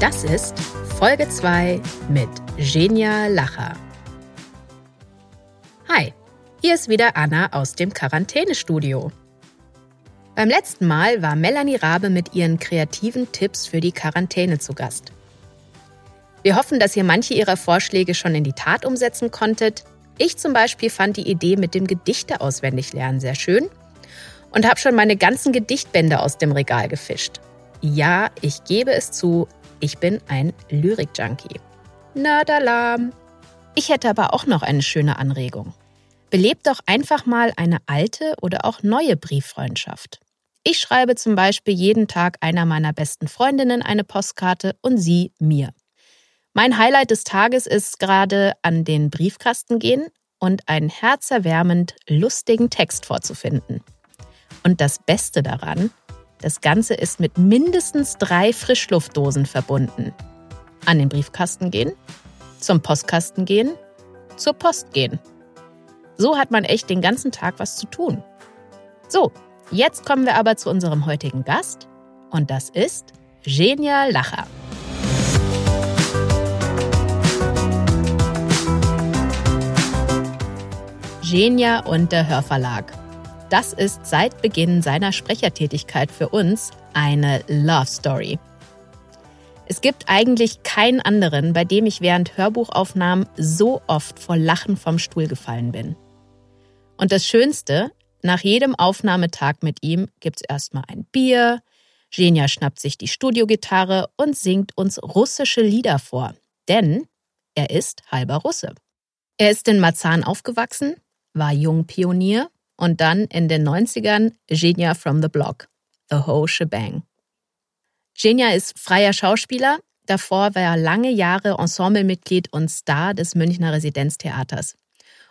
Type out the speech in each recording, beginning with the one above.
Das ist Folge 2 mit Genia Lacher. Hi, hier ist wieder Anna aus dem Quarantänestudio. Beim letzten Mal war Melanie Rabe mit ihren kreativen Tipps für die Quarantäne zu Gast. Wir hoffen, dass ihr manche ihrer Vorschläge schon in die Tat umsetzen konntet. Ich zum Beispiel fand die Idee mit dem Gedichte auswendig lernen sehr schön und habe schon meine ganzen Gedichtbände aus dem Regal gefischt. Ja, ich gebe es zu, ich bin ein Lyrik-Junkie. Nerdalarm! Ich hätte aber auch noch eine schöne Anregung. Belebt doch einfach mal eine alte oder auch neue Brieffreundschaft. Ich schreibe zum Beispiel jeden Tag einer meiner besten Freundinnen eine Postkarte und sie mir. Mein Highlight des Tages ist gerade an den Briefkasten gehen und einen herzerwärmend lustigen Text vorzufinden. Und das Beste daran, das Ganze ist mit mindestens drei Frischluftdosen verbunden. An den Briefkasten gehen, zum Postkasten gehen, zur Post gehen. So hat man echt den ganzen Tag was zu tun. So, jetzt kommen wir aber zu unserem heutigen Gast und das ist Genia Lacher. Genia und der Hörverlag. Das ist seit Beginn seiner Sprechertätigkeit für uns eine Love Story. Es gibt eigentlich keinen anderen, bei dem ich während Hörbuchaufnahmen so oft vor Lachen vom Stuhl gefallen bin. Und das Schönste, nach jedem Aufnahmetag mit ihm gibt's erstmal ein Bier, Genia schnappt sich die Studiogitarre und singt uns russische Lieder vor, denn er ist halber Russe. Er ist in Marzahn aufgewachsen, war Jungpionier und dann in den 90ern Genia from the Block, The Whole Shebang. Genia ist freier Schauspieler, davor war er lange Jahre Ensemblemitglied und Star des Münchner Residenztheaters.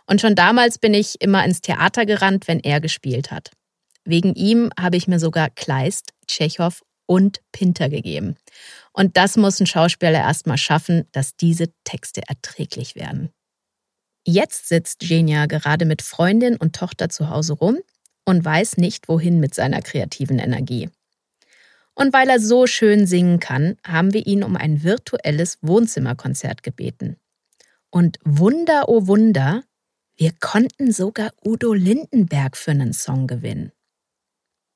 Und schon damals bin ich immer ins Theater gerannt, wenn er gespielt hat. Wegen ihm habe ich mir sogar Kleist, Tschechow und Pinter gegeben. Und das muss ein Schauspieler erstmal schaffen, dass diese Texte erträglich werden. Jetzt sitzt Genia gerade mit Freundin und Tochter zu Hause rum und weiß nicht, wohin mit seiner kreativen Energie. Und weil er so schön singen kann, haben wir ihn um ein virtuelles Wohnzimmerkonzert gebeten. Und Wunder, oh Wunder, wir konnten sogar Udo Lindenberg für einen Song gewinnen.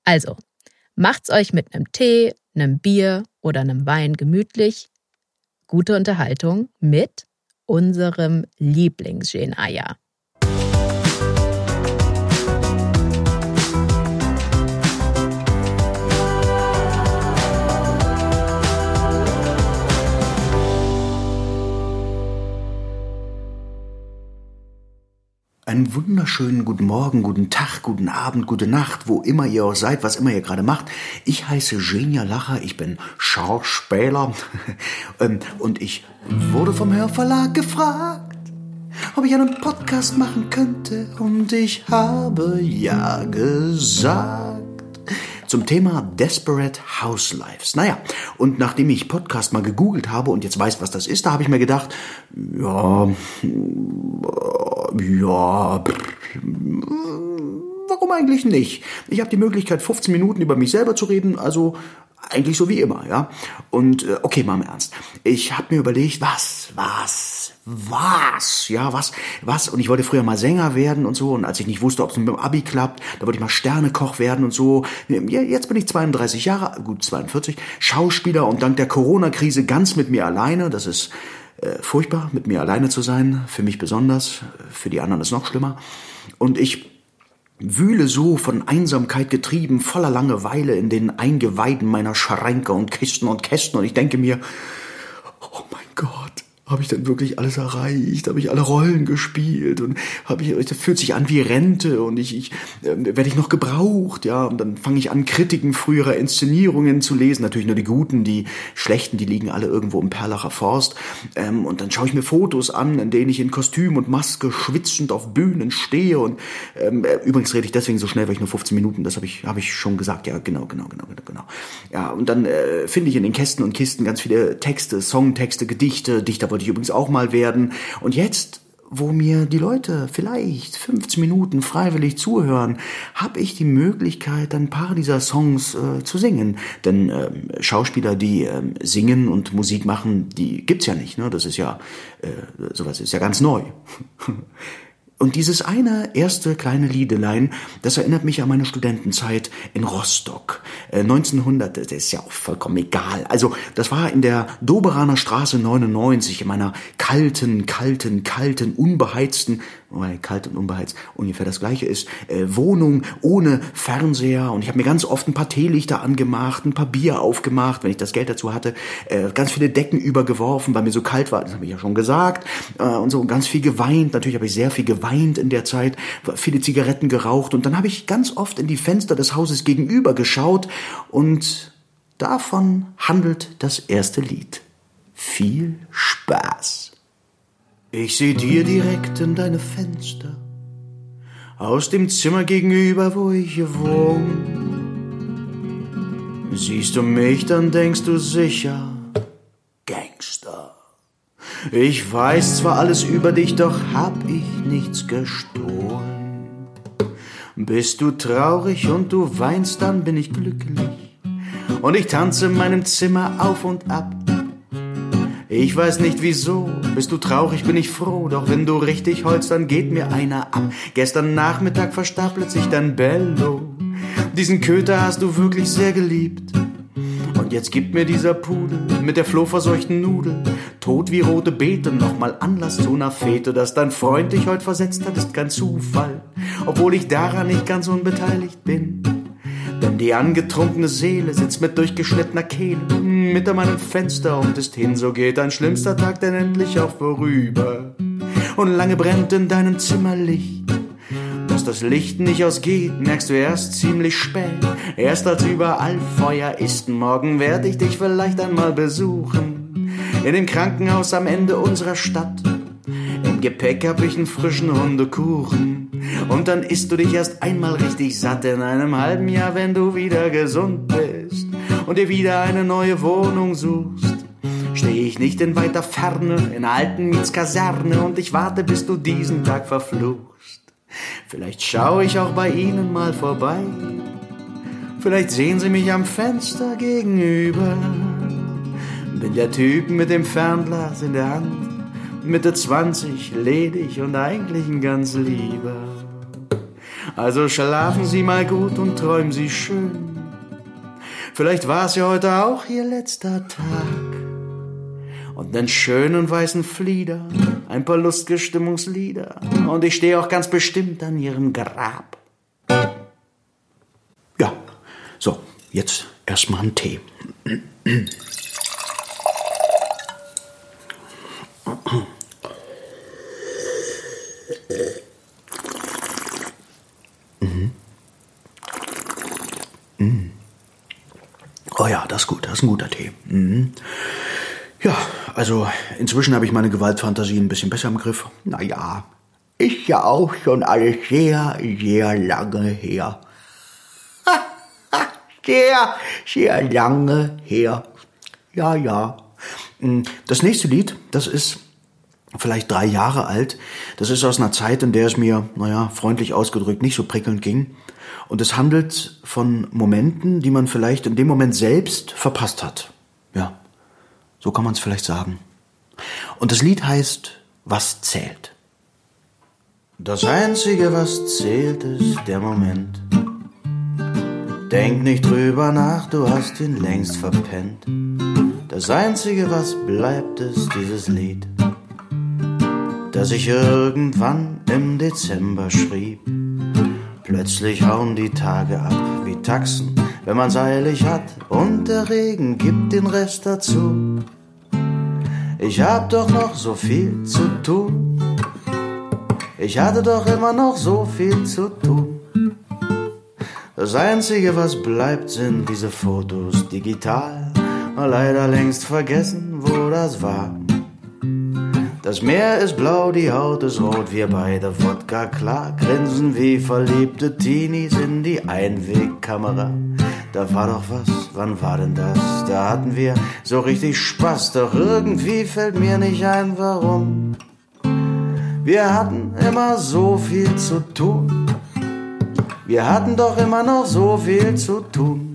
Also, macht's euch mit einem Tee, einem Bier oder einem Wein gemütlich. Gute Unterhaltung mit unserem Lieblingsgeneier. Einen wunderschönen guten Morgen, guten Tag, guten Abend, gute Nacht, wo immer ihr auch seid, was immer ihr gerade macht. Ich heiße Genia Lacher, ich bin Schauspieler ähm, und ich wurde vom Hörverlag gefragt, ob ich einen Podcast machen könnte und ich habe ja gesagt zum Thema Desperate Housewives. Naja, und nachdem ich Podcast mal gegoogelt habe und jetzt weiß, was das ist, da habe ich mir gedacht, ja, ja, warum eigentlich nicht? Ich habe die Möglichkeit, 15 Minuten über mich selber zu reden, also eigentlich so wie immer, ja. Und äh, okay, mal im Ernst. Ich habe mir überlegt, was, was, was, ja, was, was. Und ich wollte früher mal Sänger werden und so. Und als ich nicht wusste, ob es mit dem Abi klappt, da wollte ich mal Sternekoch werden und so. Jetzt bin ich 32 Jahre, gut 42, Schauspieler und dank der Corona-Krise ganz mit mir alleine. Das ist äh, furchtbar, mit mir alleine zu sein. Für mich besonders, für die anderen ist noch schlimmer. Und ich wühle so von Einsamkeit getrieben, voller Langeweile in den Eingeweiden meiner Schränke und Kisten und Kästen und ich denke mir, oh mein Gott, habe ich dann wirklich alles erreicht, habe ich alle Rollen gespielt? Und habe ich, das fühlt sich an wie Rente und ich, ich äh, werde ich noch gebraucht, ja, und dann fange ich an, Kritiken früherer Inszenierungen zu lesen, natürlich nur die guten, die schlechten, die liegen alle irgendwo im Perlacher Forst, ähm, und dann schaue ich mir Fotos an, in denen ich in Kostüm und Maske schwitzend auf Bühnen stehe. Und ähm, äh, übrigens rede ich deswegen so schnell, weil ich nur 15 Minuten, das habe ich, habe ich schon gesagt, ja, genau, genau, genau, genau, genau. Ja, und dann äh, finde ich in den Kästen und Kisten ganz viele Texte, Songtexte, Gedichte, Dichter wollte ich übrigens auch mal werden. Und jetzt, wo mir die Leute vielleicht 15 Minuten freiwillig zuhören, habe ich die Möglichkeit, ein paar dieser Songs äh, zu singen. Denn äh, Schauspieler, die äh, singen und Musik machen, die gibt's ja nicht. Ne? Das ist ja äh, sowas ist ja ganz neu. Und dieses eine erste kleine Liedelein, das erinnert mich an meine Studentenzeit in Rostock. Äh, 1900, das ist ja auch vollkommen egal. Also, das war in der Doberaner Straße 99, in meiner kalten, kalten, kalten, unbeheizten weil kalt und unbeheizt ungefähr das gleiche ist, äh, Wohnung ohne Fernseher. Und ich habe mir ganz oft ein paar Teelichter angemacht, ein paar Bier aufgemacht, wenn ich das Geld dazu hatte, äh, ganz viele Decken übergeworfen, weil mir so kalt war, das habe ich ja schon gesagt, äh, und so ganz viel geweint, natürlich habe ich sehr viel geweint in der Zeit, viele Zigaretten geraucht. Und dann habe ich ganz oft in die Fenster des Hauses gegenüber geschaut. Und davon handelt das erste Lied. Viel Spaß. Ich seh dir direkt in deine Fenster, aus dem Zimmer gegenüber, wo ich wohne. Siehst du mich, dann denkst du sicher, Gangster. Ich weiß zwar alles über dich, doch hab ich nichts gestohlen. Bist du traurig und du weinst, dann bin ich glücklich. Und ich tanze in meinem Zimmer auf und ab ich weiß nicht wieso, bist du traurig, bin ich froh, doch wenn du richtig holst, dann geht mir einer ab. Gestern Nachmittag verstarb plötzlich dein Bello. Diesen Köter hast du wirklich sehr geliebt. Und jetzt gibt mir dieser Pudel mit der flohverseuchten Nudel tot wie rote Beete nochmal Anlass zu einer Fete. Dass dein Freund dich heute versetzt hat, ist kein Zufall, obwohl ich daran nicht ganz unbeteiligt bin. Denn die angetrunkene Seele sitzt mit durchgeschnittener Kehle hinter meinem Fenster und ist hin, so geht ein schlimmster Tag denn endlich auch vorüber. Und lange brennt in deinem Zimmer Licht. Dass das Licht nicht ausgeht, merkst du erst ziemlich spät. Erst als überall Feuer ist, morgen werde ich dich vielleicht einmal besuchen. In dem Krankenhaus am Ende unserer Stadt. Im Gepäck hab ich einen frischen Hundekuchen. Und dann isst du dich erst einmal richtig satt in einem halben Jahr, wenn du wieder gesund bist und dir wieder eine neue Wohnung suchst. Stehe ich nicht in weiter Ferne, in alten Mietskaserne und ich warte, bis du diesen Tag verfluchst. Vielleicht schaue ich auch bei Ihnen mal vorbei. Vielleicht sehen Sie mich am Fenster gegenüber. Bin der Typ mit dem Fernglas in der Hand, Mitte 20, ledig und eigentlich ein ganz lieber. Also schlafen Sie mal gut und träumen Sie schön. Vielleicht war es ja heute auch ihr letzter Tag. Und einen schönen weißen Flieder, ein paar lustige Stimmungslieder. Und ich stehe auch ganz bestimmt an ihrem Grab. Ja, so, jetzt erstmal einen Tee. Oh ja, das ist gut, das ist ein guter Tee. Mhm. Ja, also inzwischen habe ich meine Gewaltfantasie ein bisschen besser im Griff. Naja, ist ja auch schon alles sehr, sehr lange her. sehr, sehr lange her. Ja, ja. Mhm. Das nächste Lied, das ist vielleicht drei Jahre alt. Das ist aus einer Zeit, in der es mir, naja, freundlich ausgedrückt, nicht so prickelnd ging. Und es handelt von Momenten, die man vielleicht in dem Moment selbst verpasst hat. Ja, so kann man es vielleicht sagen. Und das Lied heißt Was zählt? Das Einzige, was zählt, ist der Moment. Denk nicht drüber nach, du hast ihn längst verpennt. Das Einzige, was bleibt, ist dieses Lied, das ich irgendwann im Dezember schrieb. Plötzlich hauen die Tage ab wie Taxen, wenn man's eilig hat und der Regen gibt den Rest dazu. Ich hab doch noch so viel zu tun. Ich hatte doch immer noch so viel zu tun. Das Einzige, was bleibt, sind diese Fotos digital. Leider längst vergessen, wo das war. Das Meer ist blau, die Haut ist rot, wir beide Wodka klar, grinsen wie verliebte Teenies in die Einwegkamera. Da war doch was, wann war denn das? Da hatten wir so richtig Spaß, doch irgendwie fällt mir nicht ein, warum. Wir hatten immer so viel zu tun. Wir hatten doch immer noch so viel zu tun.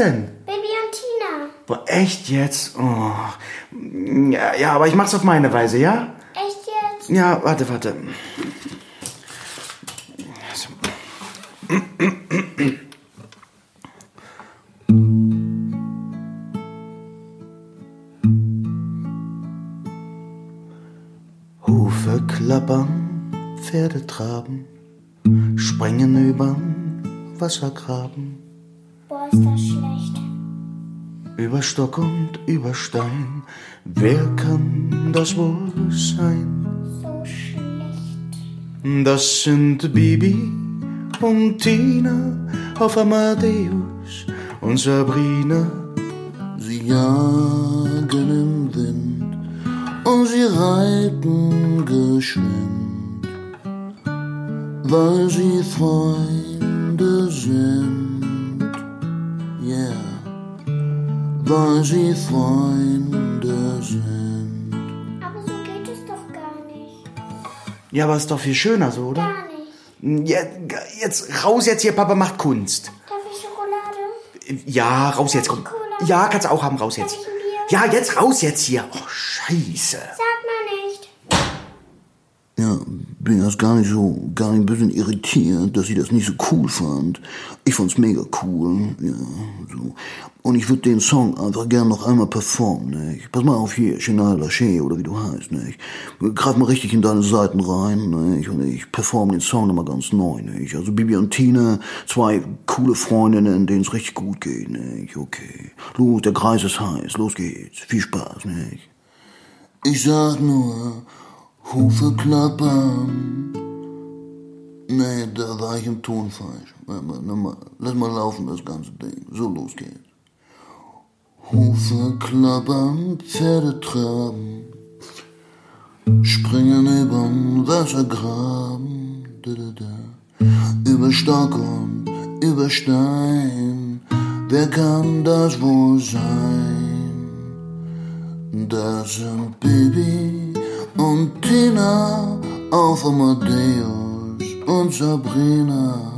Denn? Baby und Tina. Boah, echt jetzt? Oh. Ja, ja, aber ich mach's auf meine Weise, ja? Echt jetzt? Ja, warte, warte. Hufe klappern, Pferde traben, springen übern Wassergraben, ist das schlecht. über Stock und über Stein. Wer kann das wohl sein? So schlecht. Das sind Bibi und Tina auf Amadeus und Sabrina. Sie jagen im Wind und sie reiten geschwind, weil sie Freunde sind. Weil sie Freunde sind. Aber so geht es doch gar nicht. Ja, aber ist doch viel schöner so, oder? Gar nicht. Ja, jetzt raus jetzt hier, Papa macht Kunst. Darf ich Schokolade? Ja, raus jetzt, komm. Ja, kannst du auch haben, raus jetzt. Darf ich ein Bier? Ja, jetzt raus jetzt hier. Oh, scheiße. Sag mal nicht. Ja, erst gar nicht so, gar nicht ein bisschen irritiert, dass sie das nicht so cool fand. Ich fand's mega cool, ja, so. Und ich würde den Song einfach gern noch einmal performen, nicht? Pass mal auf hier, Chenal Lachey oder wie du heißt, nicht? Greif mal richtig in deine Seiten rein, nicht? Und ich performe den Song nochmal ganz neu, nicht? Also Bibi und Tina, zwei coole Freundinnen, denen es richtig gut geht, nicht? Okay. Los, der Kreis ist heiß, los geht's. Viel Spaß, nicht? Ich sag nur, Hufe klappern. Nee, da war ich im Ton falsch. Lass mal, laufen, das ganze Ding. So, los geht's. Hufe klappern, Pferde traben, springen übern Wassergraben, da, da, da. über Stock und über Stein. Wer kann das wohl sein? Das sind Baby und Tina auf Amadeus und Sabrina.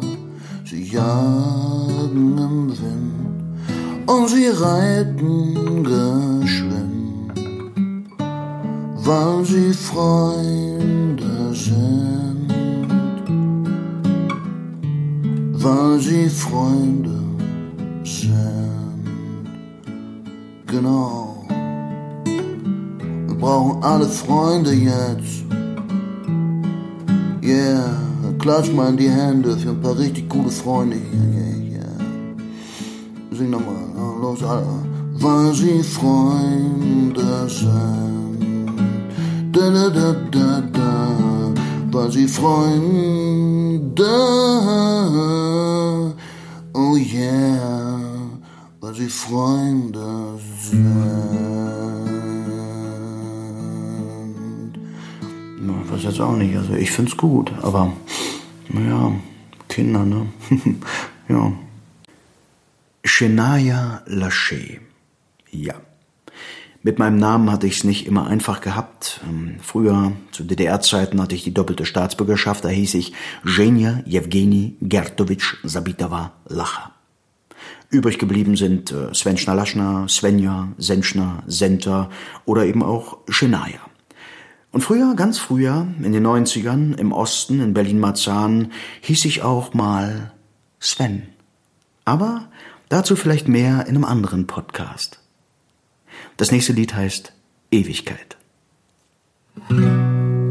Sie jagen im Wind und sie reiten geschwind, weil sie Freunde sind, weil sie Freunde sind. Genau. Brauchen alle Freunde jetzt. Yeah, klatsch mal in die Hände für ein paar richtig coole Freunde hier. Yeah, yeah. Sing nochmal, ja, los alle. Weil sie Freunde sind. Da da da da da. Weil sie Freunde. Oh yeah. Weil sie Freunde sind. Weiß jetzt auch nicht. Also ich find's gut, aber naja, Kinder, ne? ja. Shania Lachey. Ja. Mit meinem Namen hatte ich es nicht immer einfach gehabt. Ähm, Früher, zu DDR-Zeiten, hatte ich die doppelte Staatsbürgerschaft. Da hieß ich Zhenya Jewgeni Gertovich Sabitova Lacha. Übrig geblieben sind äh, Svenschner Laschner, Svenja, Senschner, Senter oder eben auch Shania. Und früher, ganz früher, in den 90ern, im Osten, in Berlin-Marzahn, hieß ich auch mal Sven. Aber dazu vielleicht mehr in einem anderen Podcast. Das nächste Lied heißt Ewigkeit. Ich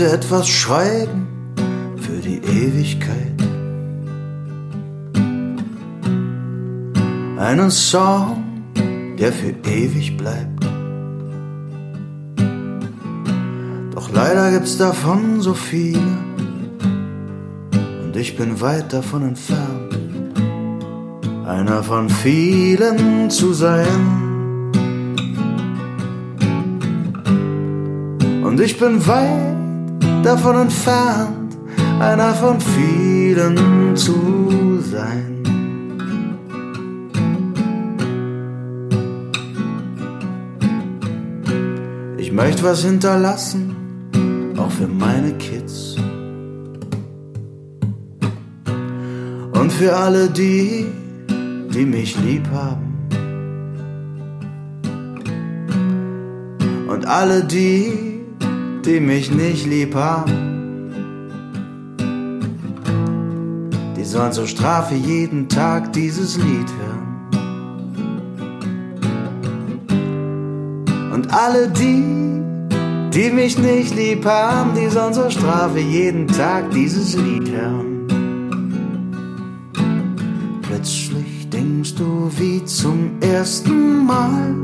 möchte etwas schreiben für die Ewigkeit. Einen Song, der für ewig bleibt. Doch leider gibt's davon so viele und ich bin weit davon entfernt, einer von vielen zu sein. Und ich bin weit davon entfernt, einer von vielen zu sein. Ich möchte was hinterlassen, auch für meine Kids. Und für alle die, die mich lieb haben. Und alle die, die mich nicht lieb haben. Die sollen zur Strafe jeden Tag dieses Lied hören. Und alle die, die mich nicht lieb haben, die sollen zur Strafe jeden Tag dieses Lied hören. Plötzlich denkst du wie zum ersten Mal,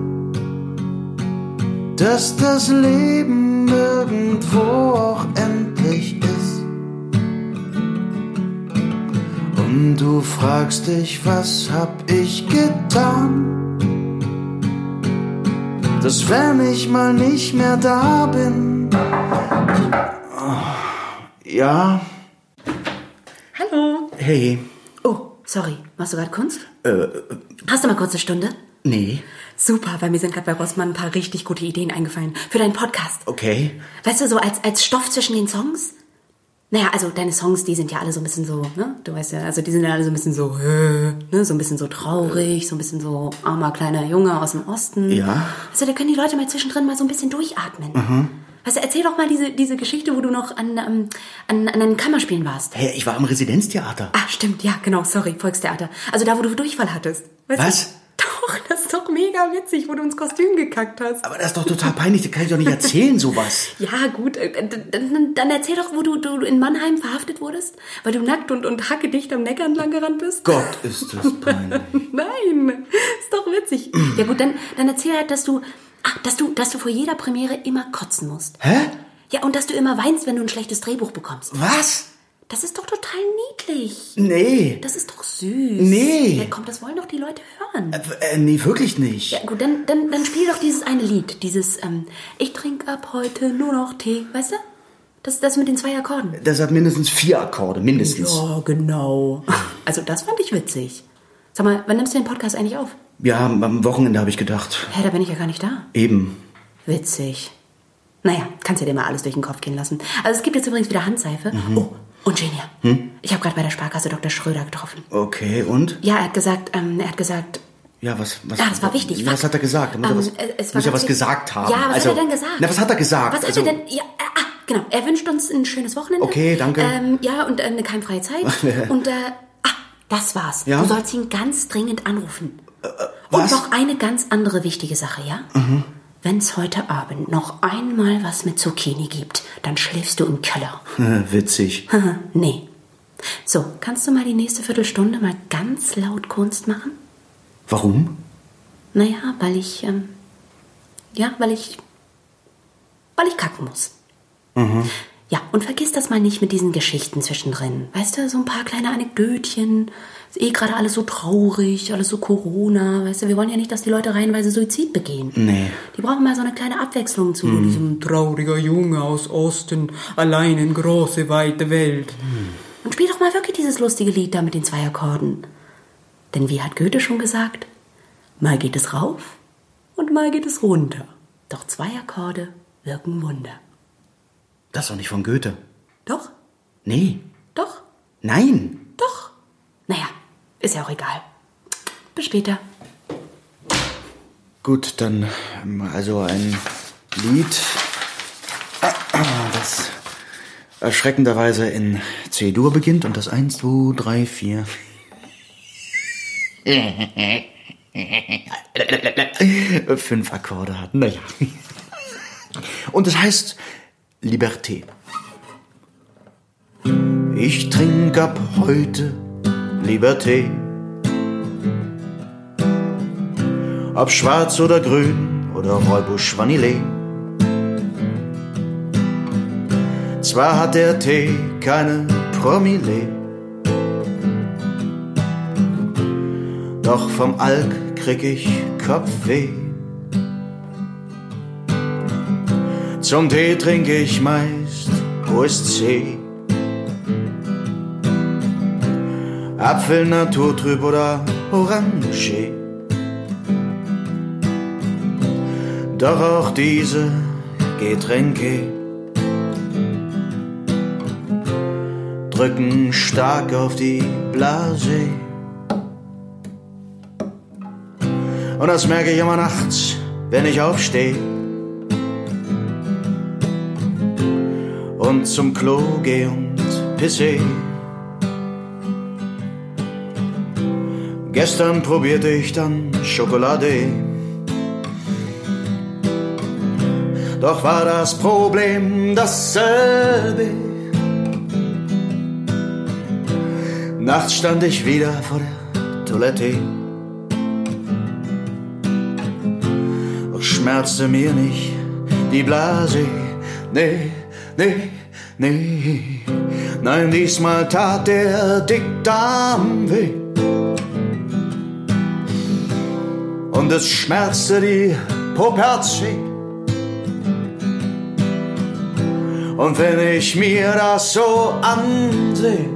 dass das Leben irgendwo auch endlich ist. Und du fragst dich, was hab ich getan? Dass wenn ich mal nicht mehr da bin. Oh, ja, Hallo. hey, Oh, sorry. Machst du gerade Kunst? Äh, Hast du mal kurz eine Stunde? Nee, Super, weil mir sind gerade bei Rossmann ein paar richtig gute Ideen eingefallen. Für deinen Podcast. okay. Weißt du, so als, als Stoff zwischen den Songs? Naja, also deine Songs, die sind ja alle so ein bisschen so, ne? Du weißt ja, also die sind ja alle so ein bisschen so, ne? So ein bisschen so traurig, so ein bisschen so armer kleiner Junge aus dem Osten. Ja. Also da können die Leute mal zwischendrin mal so ein bisschen durchatmen. Weißt du, erzähl doch mal diese, diese Geschichte, wo du noch an, ähm, an, an einem Kammerspielen warst. Hey, ich war am Residenztheater. Ah, stimmt, ja, genau, sorry, Volkstheater. Also da, wo du Durchfall hattest. Weißt Was? Du? Doch, das ist doch mega witzig, wo du ins Kostüm gekackt hast. Aber das ist doch total peinlich, das kann ich doch nicht erzählen, sowas. Ja, gut, äh, dann, dann, erzähl doch, wo du, du in Mannheim verhaftet wurdest, weil du nackt und, und hackedicht am Neckar entlang gerannt bist. Gott, ist das peinlich. Nein, ist doch witzig. Ja gut, dann, dann erzähl halt, dass du, ach, dass du, dass du vor jeder Premiere immer kotzen musst. Hä? Ja, und dass du immer weinst, wenn du ein schlechtes Drehbuch bekommst. Was? Das ist doch total niedlich. Nee. Das ist doch süß. Nee. Ja, komm, das wollen doch die Leute hören. Äh, nee, wirklich nicht. Ja, gut, dann, dann, dann spiel doch dieses eine Lied. Dieses, ähm, ich trinke ab heute nur noch Tee. Weißt du? Das, das mit den zwei Akkorden. Das hat mindestens vier Akkorde, mindestens. Ja, genau. Also, das fand ich witzig. Sag mal, wann nimmst du den Podcast eigentlich auf? Ja, am Wochenende habe ich gedacht. Hä, da bin ich ja gar nicht da. Eben. Witzig. Naja, kannst du dir mal alles durch den Kopf gehen lassen. Also, es gibt jetzt übrigens wieder Handseife. Oh, und Genia. Ich habe gerade bei der Sparkasse Dr. Schröder getroffen. Okay, und? Ja, er hat gesagt, ähm, er hat gesagt, Ja, was, was, Ah, das war wichtig. Was hat er gesagt? Er muss, Ähm, ja, was, äh, muss ja was gesagt haben. Ja, was also, hat er denn gesagt? Na, was hat er gesagt? Was hat also, er denn? Ja, äh, ah, genau. Er wünscht uns ein schönes Wochenende. Okay, danke. Ähm, ja, und äh, eine keimfreie Zeit. und, äh, ah, das war's. Ja? Du sollst ihn ganz dringend anrufen. was? Und noch eine ganz andere wichtige Sache, ja? Wenn es heute Abend noch einmal was mit Zucchini gibt, dann schläfst du im Keller. Witzig. nee. So, kannst du mal die nächste Viertelstunde mal ganz laut Kunst machen? Warum? Naja, weil ich, ähm, ja, weil ich, weil ich kacken muss. Ja, und vergiss das mal nicht mit diesen Geschichten zwischendrin. Weißt du, so ein paar kleine Anekdötchen. Ist eh gerade alles so traurig, alles so Corona. Weißt du, wir wollen ja nicht, dass die Leute reihenweise Suizid begehen. Nee. Die brauchen mal so eine kleine Abwechslung zu diesem trauriger Junge aus Osten, allein in große, weite Welt. Und spiel doch mal wirklich dieses lustige Lied da mit den zwei Akkorden. Denn wie hat Goethe schon gesagt? Mal geht es rauf und mal geht es runter. Doch zwei Akkorde wirken Wunder. Das ist doch nicht von Goethe. Doch? Nee. Doch? Nein. Doch. Naja, ist ja auch egal. Bis später. Gut, dann ähm, also ein Lied, das erschreckenderweise in C-Dur beginnt und das 1, 2, 3, 4. Fünf Akkorde hat. Naja. Und es heißt Liberté. Ich trinke ab heute Liberté. Ob schwarz oder grün oder Räubusch Vanille. Zwar hat der Tee keine Promille, doch vom Alk krieg ich Kopfweh. Zum Tee trinke ich meist OSC. Apfel naturtrüb oder Orange. Doch auch diese Getränke drücken stark auf die Blase. Und das merke ich immer nachts, wenn ich aufstehe zum Klo gehe und pisse. Gestern probierte ich dann Schokolade. Doch war das Problem dasselbe. Nachts stand ich wieder vor der Toilette. Doch schmerzte mir nicht die Blase. Nee, nee, nee. Nein, diesmal tat der Dickdarm weh. Und es schmerzte die Poperze. Und wenn ich mir das so ansehe,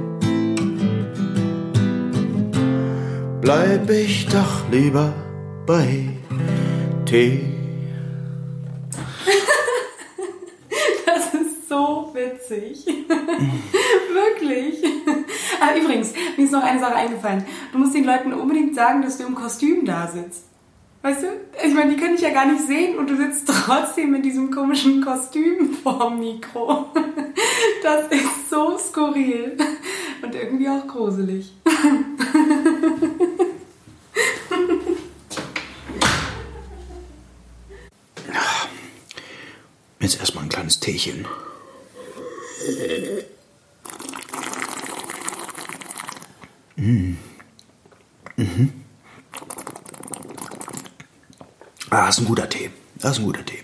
bleib ich doch lieber bei Tee. Witzig. Wirklich. Ah, übrigens, mir ist noch eine Sache eingefallen. Du musst den Leuten unbedingt sagen, dass du im Kostüm da sitzt. Weißt du? Ich meine, die können dich ja gar nicht sehen und du sitzt trotzdem mit diesem komischen Kostüm vorm Mikro. Das ist so skurril und irgendwie auch gruselig. Jetzt erstmal ein kleines Teechen. Mm. Mhm. Ah, ist ein guter Tee. Das ist ein guter Tee.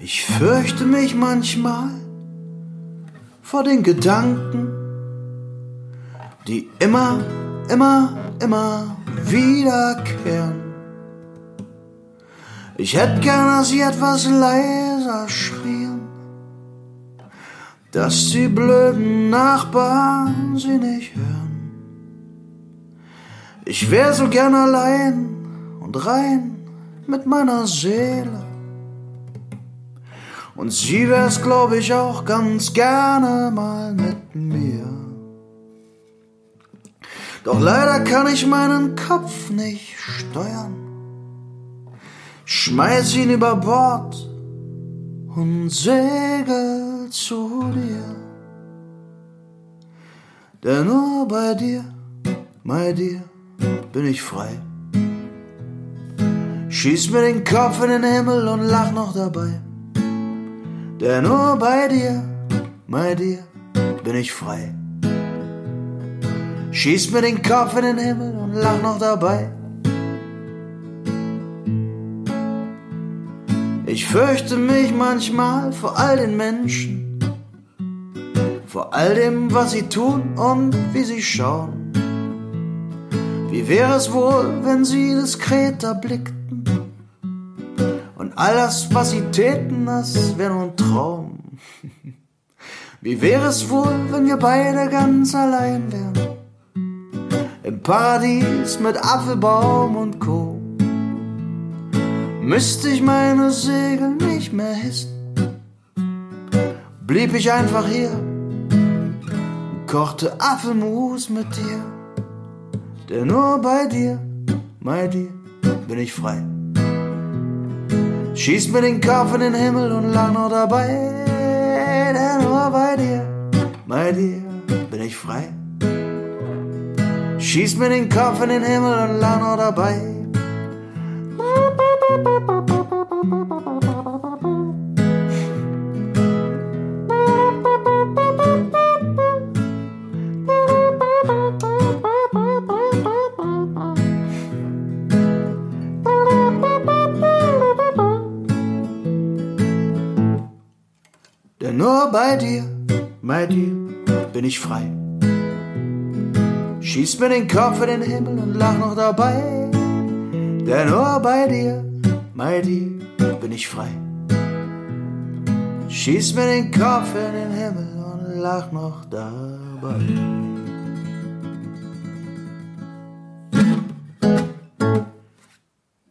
Ich fürchte mich manchmal vor den Gedanken, die immer, immer, immer wiederkehren. Ich hätte gern, dass sie etwas leiser schrien, dass die blöden Nachbarn sie nicht hören. Ich wär so gern allein und rein mit meiner Seele. Und sie wär's, glaub ich, auch ganz gerne mal mit mir. Doch leider kann ich meinen Kopf nicht steuern. Schmeiß ihn über Bord und segel zu dir. Denn nur bei dir, bei dir, bin ich frei. Schieß mir den Kopf in den Himmel und lach noch dabei. Denn nur bei dir, bei dir, bin ich frei. Schieß mir den Kopf in den Himmel und lach noch dabei. Ich fürchte mich manchmal vor all den Menschen, vor all dem, was sie tun und wie sie schauen. Wie wäre es wohl, wenn sie diskret erblickten und all das, was sie täten, das wäre nur ein Traum. Wie wäre es wohl, wenn wir beide ganz allein wären? Im Paradies mit Apfelbaum und Co. müsste ich meine Segel nicht mehr hissen. Blieb ich einfach hier, kochte Apfelmus mit dir, denn nur bei dir, bei dir bin ich frei. Schieß mir den Kopf in den Himmel und lach noch dabei, denn nur bei dir, bei dir bin ich frei. Schieß mir den Kopf in den Himmel und lach noch dabei. Bei dir, bei dir bin ich frei. Schieß mir den Kopf in den Himmel und lach noch dabei. Denn nur bei dir, bei dir bin ich frei. Schieß mir den Kopf in den Himmel und lach noch dabei.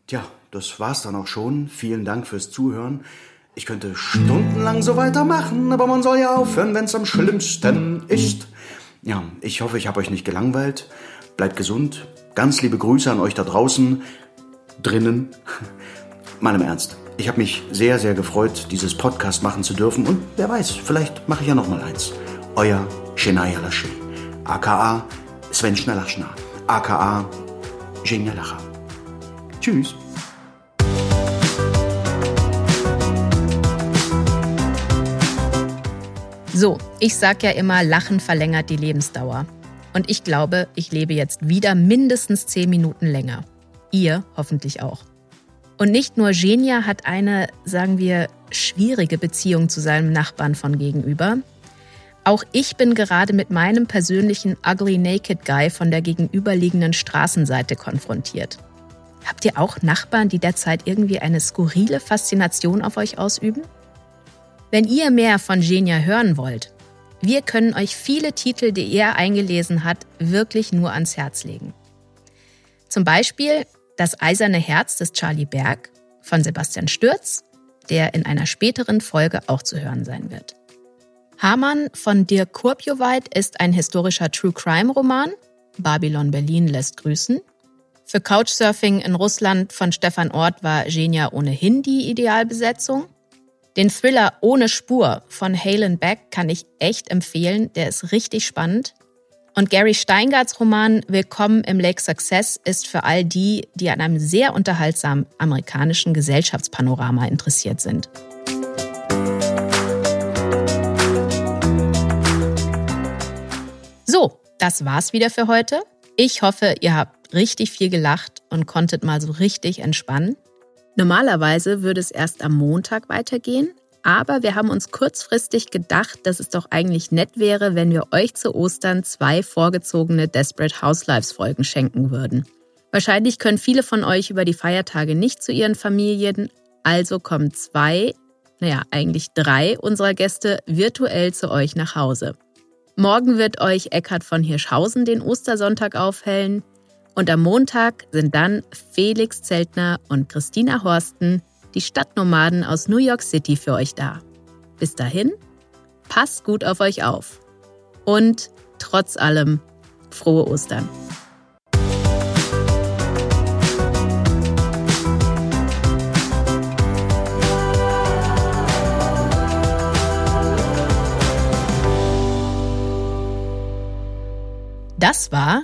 Tja, das war's dann auch schon. Vielen Dank fürs Zuhören. Ich könnte stundenlang so weitermachen, aber man soll ja aufhören, wenn's am schlimmsten ist. Ja, ich hoffe, ich habe euch nicht gelangweilt. Bleibt gesund. Ganz liebe Grüße an euch da draußen, drinnen. Mal im Ernst. Ich habe mich sehr, sehr gefreut, dieses Podcast machen zu dürfen. Und wer weiß, vielleicht mache ich ja noch mal eins. Euer Shenaya Lasche. aka Sven Schnellachschner. aka Genia Lacher. Tschüss. So, ich sag ja immer, Lachen verlängert die Lebensdauer. Und ich glaube, ich lebe jetzt wieder mindestens zehn Minuten länger. Ihr hoffentlich auch. Und nicht nur Genia hat eine, sagen wir, schwierige Beziehung zu seinem Nachbarn von gegenüber. Auch ich bin gerade mit meinem persönlichen Ugly Naked Guy von der gegenüberliegenden Straßenseite konfrontiert. Habt ihr auch Nachbarn, die derzeit irgendwie eine skurrile Faszination auf euch ausüben? Wenn ihr mehr von Genia hören wollt, wir können euch viele Titel, die er eingelesen hat, wirklich nur ans Herz legen. Zum Beispiel Das eiserne Herz des Charlie Berg von Sebastian Stürz, der in einer späteren Folge auch zu hören sein wird. Hamann von Dirk Kurpjoweit ist ein historischer True Crime Roman. Babylon Berlin lässt grüßen. Für Couchsurfing in Russland von Stefan Ort war Genia ohnehin die Idealbesetzung. Den Thriller Ohne Spur von Halen Beck kann ich echt empfehlen, der ist richtig spannend. Und Gary Steingarts Roman Willkommen im Lake Success ist für all die, die an einem sehr unterhaltsamen amerikanischen Gesellschaftspanorama interessiert sind. So, das war's wieder für heute. Ich hoffe, ihr habt richtig viel gelacht und konntet mal so richtig entspannen. Normalerweise würde es erst am Montag weitergehen, aber wir haben uns kurzfristig gedacht, dass es doch eigentlich nett wäre, wenn wir euch zu Ostern zwei vorgezogene Desperate Housewives Folgen schenken würden. Wahrscheinlich können viele von euch über die Feiertage nicht zu ihren Familien, also kommen zwei, naja, eigentlich drei unserer Gäste virtuell zu euch nach Hause. Morgen wird euch Eckhard von Hirschhausen den Ostersonntag aufhellen und am Montag sind dann Felix Zeltner und Christina Horsten, die Stadtnomaden aus New York City, für euch da. Bis dahin, passt gut auf euch auf. Und trotz allem, frohe Ostern. Das war